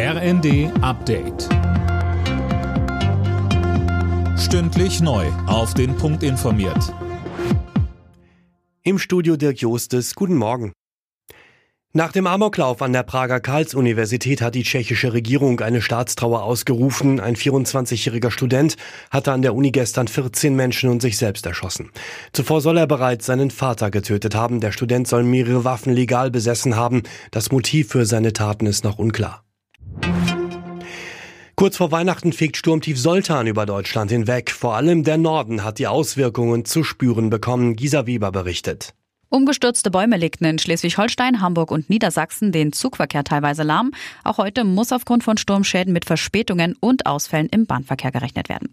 RND Update. Stündlich neu. Auf den Punkt informiert. Im Studio Dirk Jostes. Guten Morgen. Nach dem Amoklauf an der Prager Karls-Universität hat die tschechische Regierung eine Staatstrauer ausgerufen. Ein 24-jähriger Student hatte an der Uni gestern 14 Menschen und sich selbst erschossen. Zuvor soll er bereits seinen Vater getötet haben. Der Student soll mehrere Waffen legal besessen haben. Das Motiv für seine Taten ist noch unklar. Kurz vor Weihnachten fegt Sturmtief Soltan über Deutschland hinweg. Vor allem der Norden hat die Auswirkungen zu spüren bekommen. Gisa Weber berichtet. Umgestürzte Bäume legten in Schleswig-Holstein, Hamburg und Niedersachsen den Zugverkehr teilweise lahm. Auch heute muss aufgrund von Sturmschäden mit Verspätungen und Ausfällen im Bahnverkehr gerechnet werden.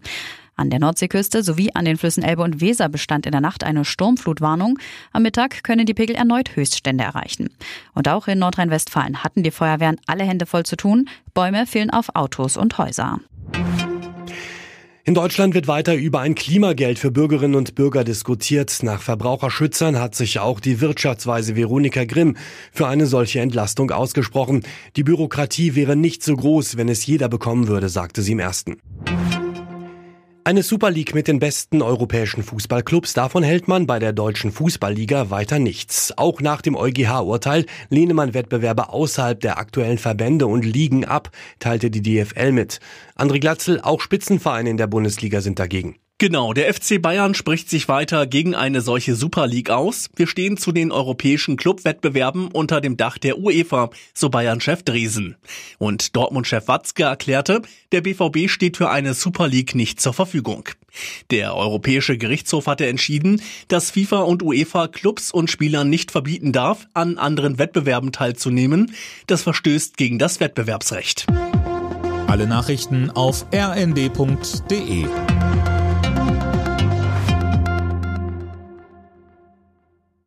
An der Nordseeküste sowie an den Flüssen Elbe und Weser bestand in der Nacht eine Sturmflutwarnung. Am Mittag können die Pegel erneut Höchststände erreichen. Und auch in Nordrhein-Westfalen hatten die Feuerwehren alle Hände voll zu tun. Bäume fehlen auf Autos und Häuser. In Deutschland wird weiter über ein Klimageld für Bürgerinnen und Bürger diskutiert. Nach Verbraucherschützern hat sich auch die Wirtschaftsweise Veronika Grimm für eine solche Entlastung ausgesprochen. Die Bürokratie wäre nicht so groß, wenn es jeder bekommen würde, sagte sie im ersten. Eine Super League mit den besten europäischen Fußballclubs, davon hält man bei der deutschen Fußballliga weiter nichts. Auch nach dem EuGH-Urteil lehne man Wettbewerbe außerhalb der aktuellen Verbände und Ligen ab, teilte die DFL mit. André Glatzel, auch Spitzenvereine in der Bundesliga sind dagegen. Genau, der FC Bayern spricht sich weiter gegen eine solche Super League aus. Wir stehen zu den europäischen Clubwettbewerben unter dem Dach der UEFA, so Bayern-Chef Dresen. Und Dortmund-Chef Watzke erklärte, der BVB steht für eine Super League nicht zur Verfügung. Der Europäische Gerichtshof hatte entschieden, dass FIFA und UEFA Clubs und Spielern nicht verbieten darf, an anderen Wettbewerben teilzunehmen. Das verstößt gegen das Wettbewerbsrecht. Alle Nachrichten auf rnd.de